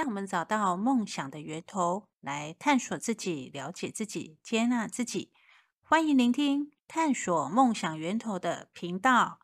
让我们找到梦想的源头，来探索自己、了解自己、接纳自己。欢迎聆听探索梦想源头的频道。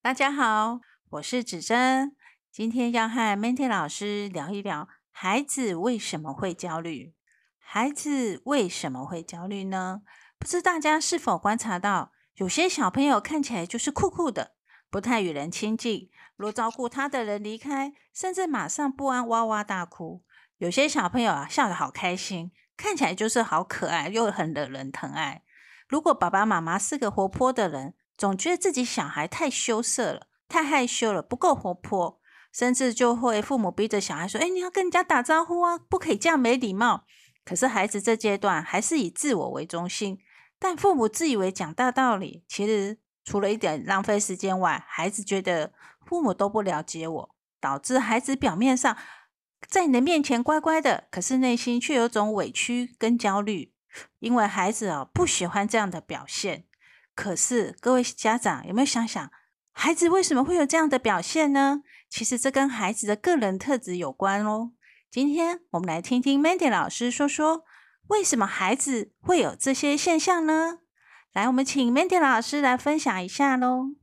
大家好，我是子珍，今天要和 Mandy 老师聊一聊孩子为什么会焦虑。孩子为什么会焦虑呢？不知大家是否观察到，有些小朋友看起来就是酷酷的，不太与人亲近。若照顾他的人离开，甚至马上不安，哇哇大哭。有些小朋友啊，笑得好开心，看起来就是好可爱，又很惹人疼爱。如果爸爸妈妈是个活泼的人，总觉得自己小孩太羞涩了，太害羞了，不够活泼，甚至就会父母逼着小孩说：“哎，你要跟人家打招呼啊，不可以这样没礼貌。”可是孩子这阶段还是以自我为中心，但父母自以为讲大道理，其实除了一点浪费时间外，孩子觉得父母都不了解我，导致孩子表面上在你的面前乖乖的，可是内心却有种委屈跟焦虑，因为孩子哦不喜欢这样的表现。可是各位家长有没有想想，孩子为什么会有这样的表现呢？其实这跟孩子的个人特质有关哦。今天我们来听听 Mandy 老师说说，为什么孩子会有这些现象呢？来，我们请 Mandy 老师来分享一下喽。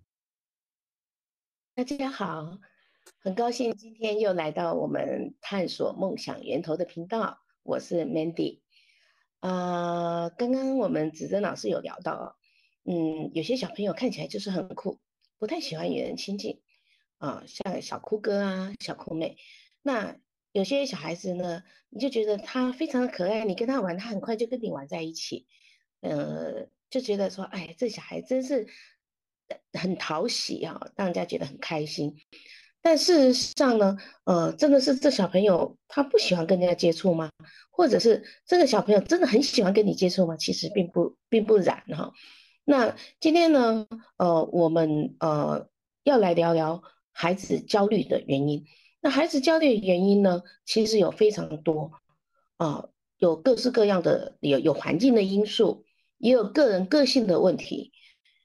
大家好，很高兴今天又来到我们探索梦想源头的频道，我是 Mandy。啊，刚刚我们子珍老师有聊到，嗯，有些小朋友看起来就是很酷，不太喜欢与人亲近啊，像小酷哥啊、小酷妹，那。有些小孩子呢，你就觉得他非常的可爱，你跟他玩，他很快就跟你玩在一起，呃，就觉得说，哎，这小孩真是很讨喜啊，让人家觉得很开心。但事实上呢，呃，真的是这小朋友他不喜欢跟人家接触吗？或者是这个小朋友真的很喜欢跟你接触吗？其实并不，并不然哈。那今天呢，呃，我们呃要来聊聊孩子焦虑的原因。那孩子焦虑的原因呢？其实有非常多啊，有各式各样的，有有环境的因素，也有个人个性的问题。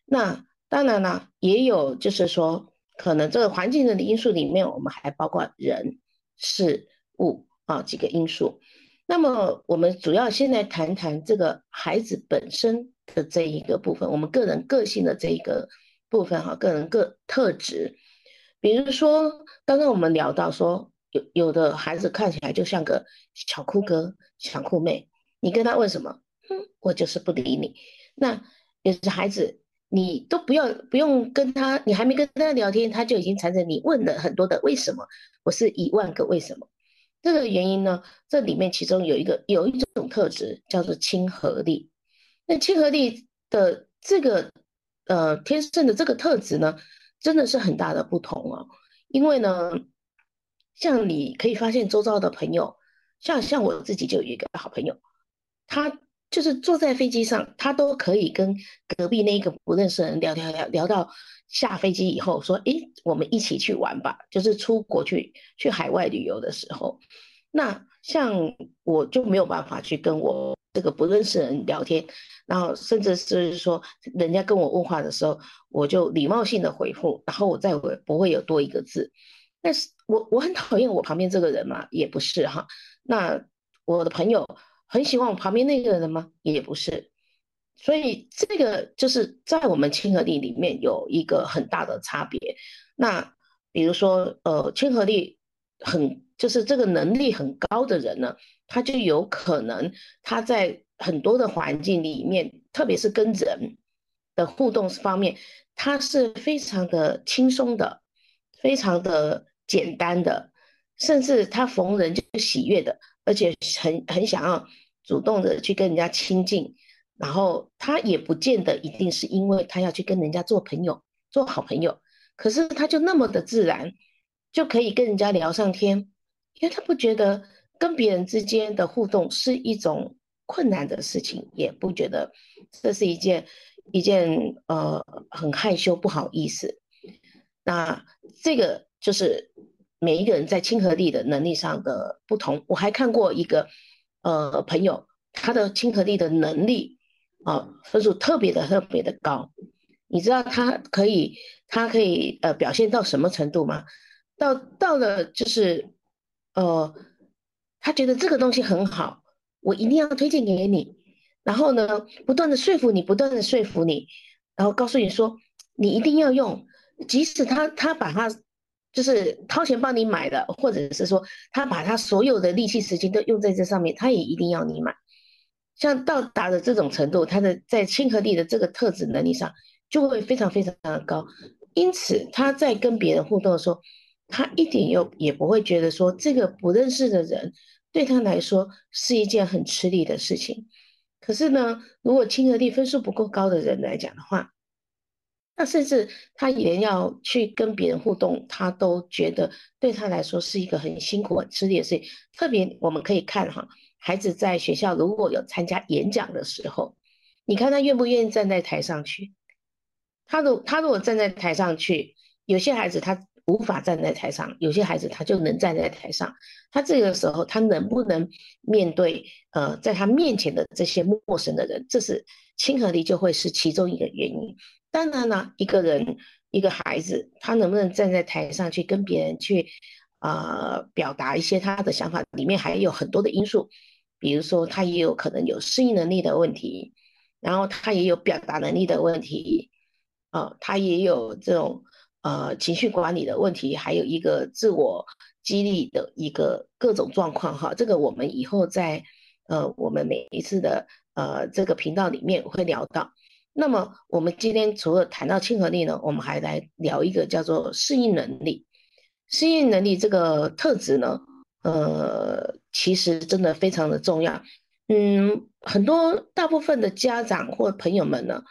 那当然了，也有就是说，可能这个环境的因素里面，我们还包括人、事物啊几个因素。那么我们主要先来谈谈这个孩子本身的这一个部分，我们个人个性的这一个部分哈，个人个特质。比如说，刚刚我们聊到说，有有的孩子看起来就像个小酷哥、小酷妹，你跟他问什么，哼，我就是不理你。那有些孩子，你都不要不用跟他，你还没跟他聊天，他就已经缠着你问了很多的为什么，我是一万个为什么。这个原因呢，这里面其中有一个有一种特质叫做亲和力。那亲和力的这个呃天生的这个特质呢？真的是很大的不同哦，因为呢，像你可以发现周遭的朋友，像像我自己就有一个好朋友，他就是坐在飞机上，他都可以跟隔壁那个不认识的人聊聊聊聊到下飞机以后，说，诶，我们一起去玩吧，就是出国去去海外旅游的时候，那像我就没有办法去跟我这个不认识的人聊天。然后甚至是说，人家跟我问话的时候，我就礼貌性的回复，然后我再回不会有多一个字。但是我我很讨厌我旁边这个人嘛，也不是哈。那我的朋友很喜欢我旁边那个人吗？也不是。所以这个就是在我们亲和力里面有一个很大的差别。那比如说，呃，亲和力很就是这个能力很高的人呢，他就有可能他在。很多的环境里面，特别是跟人的互动方面，他是非常的轻松的，非常的简单的，甚至他逢人就喜悦的，而且很很想要主动的去跟人家亲近，然后他也不见得一定是因为他要去跟人家做朋友，做好朋友，可是他就那么的自然，就可以跟人家聊上天，因为他不觉得跟别人之间的互动是一种。困难的事情也不觉得这是一件一件呃很害羞不好意思。那这个就是每一个人在亲和力的能力上的不同。我还看过一个呃朋友，他的亲和力的能力啊分数特别的特别的高。你知道他可以他可以呃表现到什么程度吗？到到了就是呃他觉得这个东西很好，我一定要推荐给你。然后呢，不断的说服你，不断的说服你，然后告诉你说你一定要用，即使他他把他就是掏钱帮你买的，或者是说他把他所有的力气时间都用在这上面，他也一定要你买。像到达的这种程度，他的在亲和力的这个特质能力上就会非常非常的高。因此他在跟别人互动的时候，他一点又也不会觉得说这个不认识的人对他来说是一件很吃力的事情。可是呢，如果亲和力分数不够高的人来讲的话，那甚至他连要去跟别人互动，他都觉得对他来说是一个很辛苦、很吃力的事情。特别我们可以看哈，孩子在学校如果有参加演讲的时候，你看他愿不愿意站在台上去？他如他如果站在台上去，有些孩子他。无法站在台上，有些孩子他就能站在台上。他这个时候，他能不能面对呃，在他面前的这些陌生的人？这是亲和力就会是其中一个原因。当然呢，一个人一个孩子，他能不能站在台上去跟别人去啊表达一些他的想法？里面还有很多的因素，比如说他也有可能有适应能力的问题，然后他也有表达能力的问题，啊，他也有这种。呃，情绪管理的问题，还有一个自我激励的一个各种状况哈，这个我们以后在呃我们每一次的呃这个频道里面会聊到。那么我们今天除了谈到亲和力呢，我们还来聊一个叫做适应能力。适应能力这个特质呢，呃，其实真的非常的重要。嗯，很多大部分的家长或朋友们呢，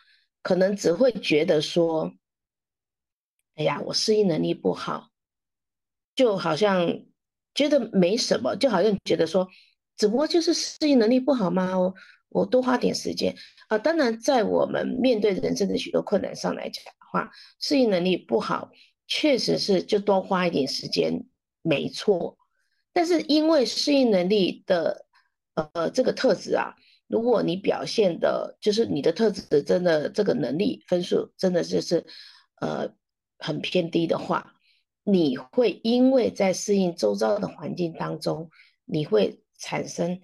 可能只会觉得说。哎呀，我适应能力不好，就好像觉得没什么，就好像觉得说，只不过就是适应能力不好吗？我我多花点时间啊。当然，在我们面对人生的许多困难上来讲的话，适应能力不好，确实是就多花一点时间，没错。但是因为适应能力的呃这个特质啊，如果你表现的，就是你的特质真的这个能力分数真的就是呃。很偏低的话，你会因为在适应周遭的环境当中，你会产生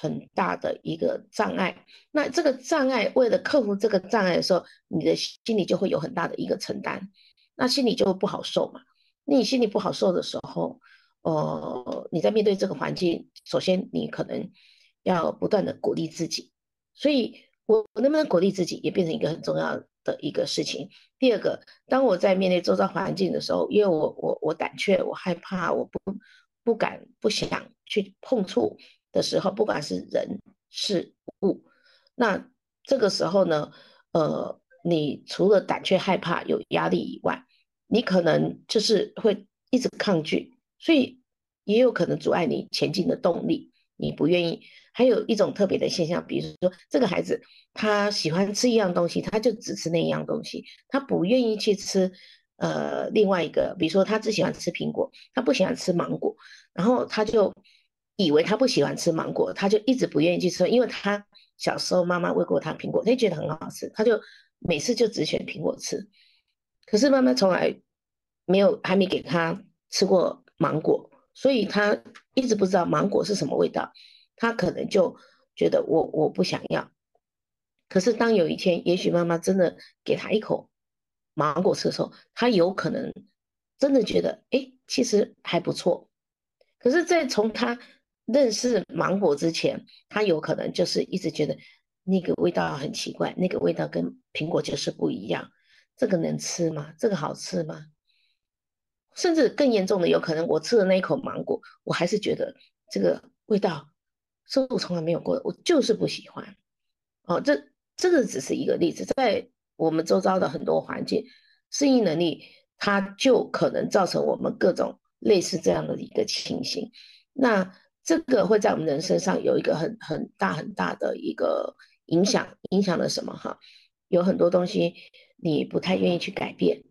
很大的一个障碍。那这个障碍，为了克服这个障碍的时候，你的心里就会有很大的一个承担，那心里就不好受嘛。那你心里不好受的时候，呃，你在面对这个环境，首先你可能要不断的鼓励自己。所以，我我能不能鼓励自己，也变成一个很重要的一个事情。第二个，当我在面对周遭环境的时候，因为我我我胆怯，我害怕，我不不敢不想去碰触的时候，不管是人事物，那这个时候呢，呃，你除了胆怯害怕有压力以外，你可能就是会一直抗拒，所以也有可能阻碍你前进的动力，你不愿意。还有一种特别的现象，比如说这个孩子。他喜欢吃一样东西，他就只吃那一样东西，他不愿意去吃，呃，另外一个，比如说他只喜欢吃苹果，他不喜欢吃芒果，然后他就以为他不喜欢吃芒果，他就一直不愿意去吃，因为他小时候妈妈喂过他苹果，他觉得很好吃，他就每次就只选苹果吃，可是妈妈从来没有还没给他吃过芒果，所以他一直不知道芒果是什么味道，他可能就觉得我我不想要。可是，当有一天，也许妈妈真的给他一口芒果吃的时候，他有可能真的觉得，哎，其实还不错。可是，在从他认识芒果之前，他有可能就是一直觉得那个味道很奇怪，那个味道跟苹果就是不一样。这个能吃吗？这个好吃吗？甚至更严重的，有可能我吃的那一口芒果，我还是觉得这个味道是我从来没有过的，我就是不喜欢。哦，这。这个只是一个例子，在我们周遭的很多环境，适应能力它就可能造成我们各种类似这样的一个情形。那这个会在我们人身上有一个很很大很大的一个影响，影响了什么？哈，有很多东西你不太愿意去改变。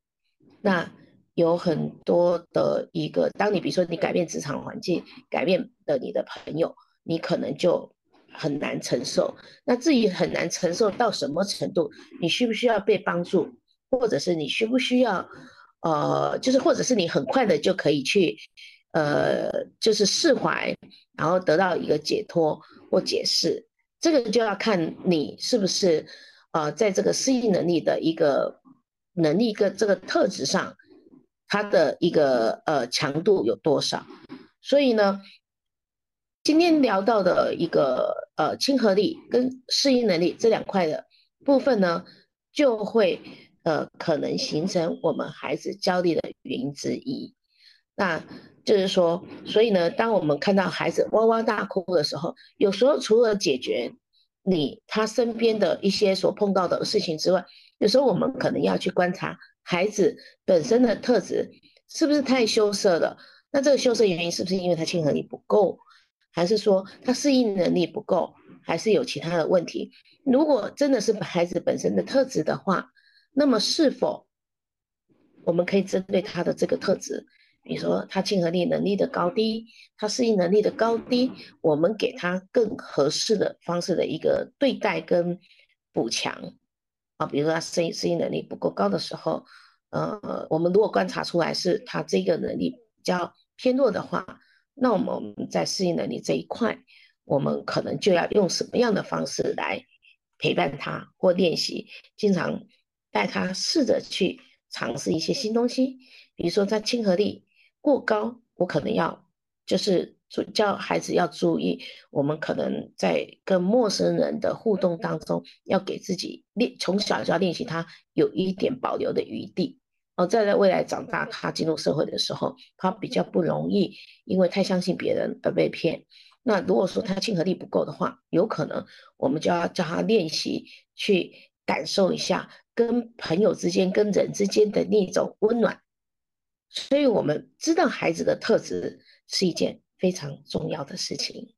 那有很多的一个，当你比如说你改变职场环境，改变了你的朋友，你可能就。很难承受，那至于很难承受到什么程度，你需不需要被帮助，或者是你需不需要，呃，就是或者是你很快的就可以去，呃，就是释怀，然后得到一个解脱或解释。这个就要看你是不是呃，在这个适应能力的一个能力跟这个特质上，它的一个呃强度有多少。所以呢，今天聊到的一个呃亲和力跟适应能力这两块的部分呢，就会呃可能形成我们孩子焦虑的原因之一。那就是说，所以呢，当我们看到孩子哇哇大哭的时候，有时候除了解决你他身边的一些所碰到的事情之外，有时候我们可能要去观察孩子本身的特质是不是太羞涩了。那这个羞涩原因是不是因为他亲和力不够，还是说他适应能力不够，还是有其他的问题？如果真的是孩子本身的特质的话，那么是否我们可以针对他的这个特质？比如说他亲和力能力的高低，他适应能力的高低，我们给他更合适的方式的一个对待跟补强啊。比如说他适应适应能力不够高的时候，呃，我们如果观察出来是他这个能力比较偏弱的话，那我们在适应能力这一块，我们可能就要用什么样的方式来陪伴他或练习，经常带他试着去尝试一些新东西，比如说他亲和力。过高，我可能要就是叫孩子要注意，我们可能在跟陌生人的互动当中，要给自己练，从小就要练习他有一点保留的余地。哦，再在未来长大，他进入社会的时候，他比较不容易因为太相信别人而被骗。那如果说他亲和力不够的话，有可能我们就要叫他练习去感受一下跟朋友之间、跟人之间的那种温暖。所以，我们知道孩子的特质是一件非常重要的事情。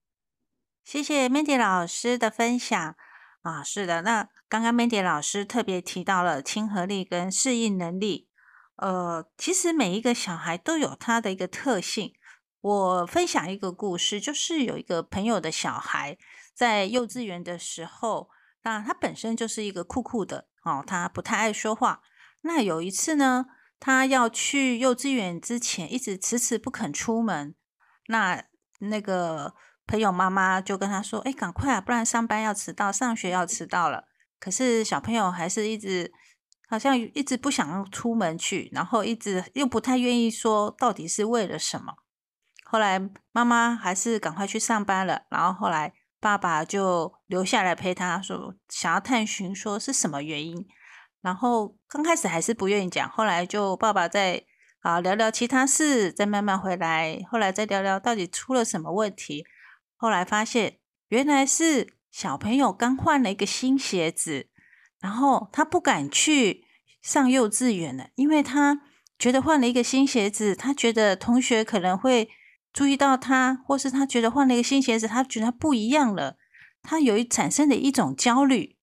谢谢 Mandy 老师的分享啊，是的，那刚刚 Mandy 老师特别提到了亲和力跟适应能力。呃，其实每一个小孩都有他的一个特性。我分享一个故事，就是有一个朋友的小孩在幼稚园的时候，那他本身就是一个酷酷的哦，他不太爱说话。那有一次呢？他要去幼稚园之前，一直迟迟不肯出门。那那个朋友妈妈就跟他说：“哎，赶快啊，不然上班要迟到，上学要迟到了。”可是小朋友还是一直好像一直不想出门去，然后一直又不太愿意说到底是为了什么。后来妈妈还是赶快去上班了，然后后来爸爸就留下来陪他说，想要探寻说是什么原因。然后刚开始还是不愿意讲，后来就爸爸再啊聊聊其他事，再慢慢回来，后来再聊聊到底出了什么问题。后来发现原来是小朋友刚换了一个新鞋子，然后他不敢去上幼稚园了，因为他觉得换了一个新鞋子，他觉得同学可能会注意到他，或是他觉得换了一个新鞋子，他觉得他不一样了，他有一产生的一种焦虑。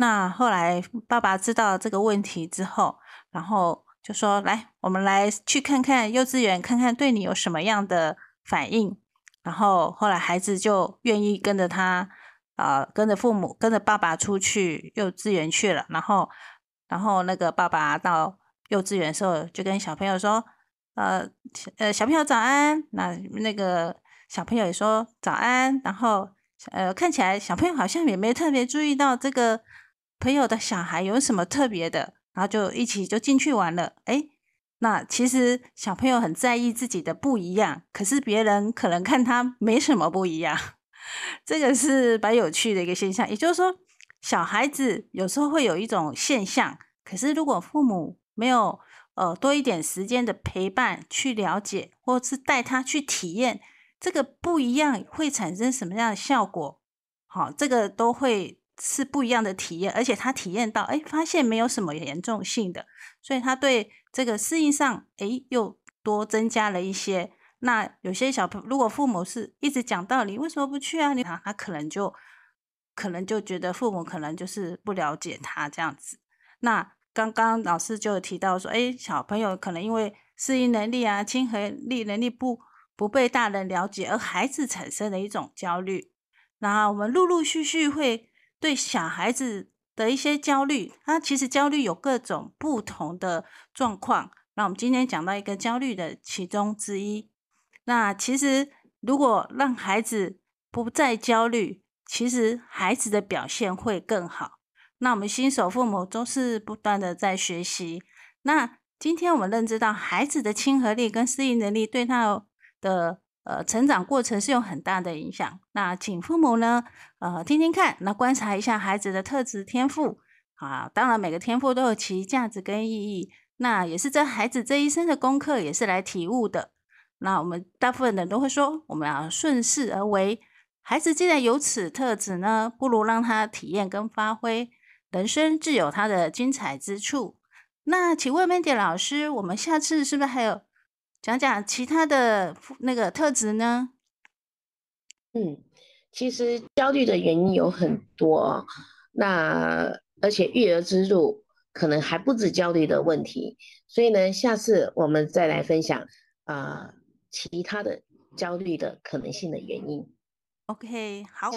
那后来爸爸知道这个问题之后，然后就说：“来，我们来去看看幼稚园，看看对你有什么样的反应。”然后后来孩子就愿意跟着他，呃，跟着父母，跟着爸爸出去幼稚园去了。然后，然后那个爸爸到幼稚园的时候，就跟小朋友说：“呃，呃，小朋友早安。”那那个小朋友也说早安。然后，呃，看起来小朋友好像也没特别注意到这个。朋友的小孩有什么特别的，然后就一起就进去玩了。哎，那其实小朋友很在意自己的不一样，可是别人可能看他没什么不一样，这个是蛮有趣的一个现象。也就是说，小孩子有时候会有一种现象，可是如果父母没有呃多一点时间的陪伴去了解，或是带他去体验这个不一样会产生什么样的效果，好，这个都会。是不一样的体验，而且他体验到，哎，发现没有什么严重性的，所以他对这个适应上，哎，又多增加了一些。那有些小朋友，如果父母是一直讲道理，为什么不去啊？你他可能就可能就觉得父母可能就是不了解他这样子。那刚刚老师就提到说，哎，小朋友可能因为适应能力啊、亲和力能力不不被大人了解，而孩子产生了一种焦虑。那我们陆陆续续会。对小孩子的一些焦虑，他其实焦虑有各种不同的状况。那我们今天讲到一个焦虑的其中之一。那其实如果让孩子不再焦虑，其实孩子的表现会更好。那我们新手父母都是不断的在学习。那今天我们认知到孩子的亲和力跟适应能力对他的呃成长过程是有很大的影响。那请父母呢呃听听看，那观察一下孩子的特质天赋啊。当然每个天赋都有其价值跟意义。那也是这孩子这一生的功课，也是来体悟的。那我们大部分人都会说，我们要顺势而为。孩子既然有此特质呢，不如让他体验跟发挥。人生自有他的精彩之处。那请问 Mandy 老师，我们下次是不是还有讲讲其他的那个特质呢？嗯，其实焦虑的原因有很多，那而且育儿之路可能还不止焦虑的问题，所以呢，下次我们再来分享啊其他的焦虑的可能性的原因。OK，好，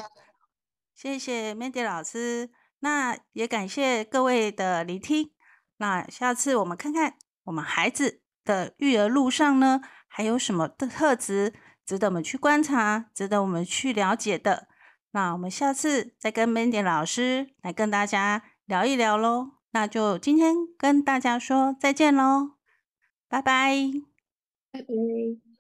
谢谢 Mandy 老师。那也感谢各位的聆听。那下次我们看看我们孩子的育儿路上呢，还有什么的特质值得我们去观察，值得我们去了解的。那我们下次再跟 Mandy 老师来跟大家聊一聊喽。那就今天跟大家说再见喽，拜拜，拜拜。